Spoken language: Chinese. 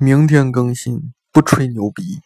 明天更新不吹牛逼。